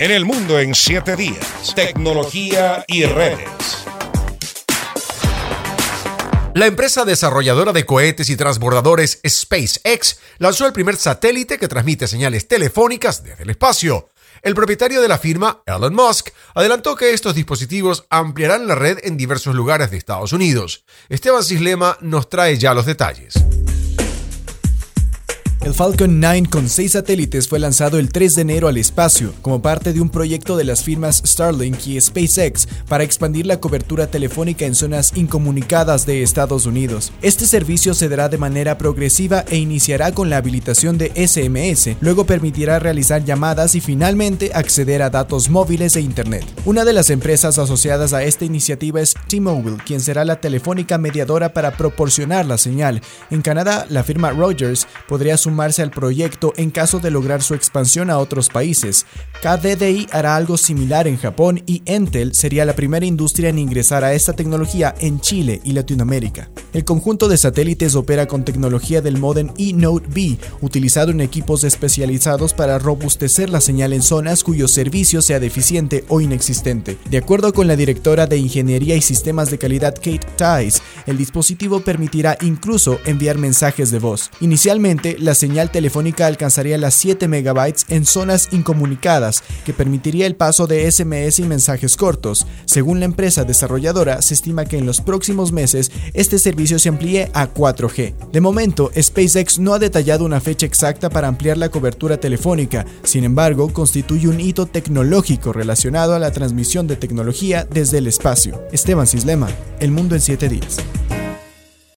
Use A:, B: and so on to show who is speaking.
A: En el mundo en 7 días. Tecnología y redes.
B: La empresa desarrolladora de cohetes y transbordadores SpaceX lanzó el primer satélite que transmite señales telefónicas desde el espacio. El propietario de la firma, Elon Musk, adelantó que estos dispositivos ampliarán la red en diversos lugares de Estados Unidos. Esteban Cislema nos trae ya los detalles.
C: El Falcon 9 con seis satélites fue lanzado el 3 de enero al espacio como parte de un proyecto de las firmas Starlink y SpaceX para expandir la cobertura telefónica en zonas incomunicadas de Estados Unidos. Este servicio se dará de manera progresiva e iniciará con la habilitación de SMS, luego permitirá realizar llamadas y finalmente acceder a datos móviles e Internet. Una de las empresas asociadas a esta iniciativa es T-Mobile, quien será la telefónica mediadora para proporcionar la señal. En Canadá, la firma Rogers podría sumarse al proyecto en caso de lograr su expansión a otros países. KDDI hará algo similar en Japón y Entel sería la primera industria en ingresar a esta tecnología en Chile y Latinoamérica. El conjunto de satélites opera con tecnología del modem eNote B, utilizado en equipos especializados para robustecer la señal en zonas cuyo servicio sea deficiente o inexistente. De acuerdo con la directora de Ingeniería y Sistemas de Calidad Kate Tice, el dispositivo permitirá incluso enviar mensajes de voz. Inicialmente, la señal telefónica alcanzaría las 7 megabytes en zonas incomunicadas, que permitiría el paso de SMS y mensajes cortos. Según la empresa desarrolladora, se estima que en los próximos meses este servicio se amplíe a 4G. De momento, SpaceX no ha detallado una fecha exacta para ampliar la cobertura telefónica, sin embargo, constituye un hito tecnológico relacionado a la transmisión de tecnología desde el espacio. Esteban Cislema, El Mundo en 7 días.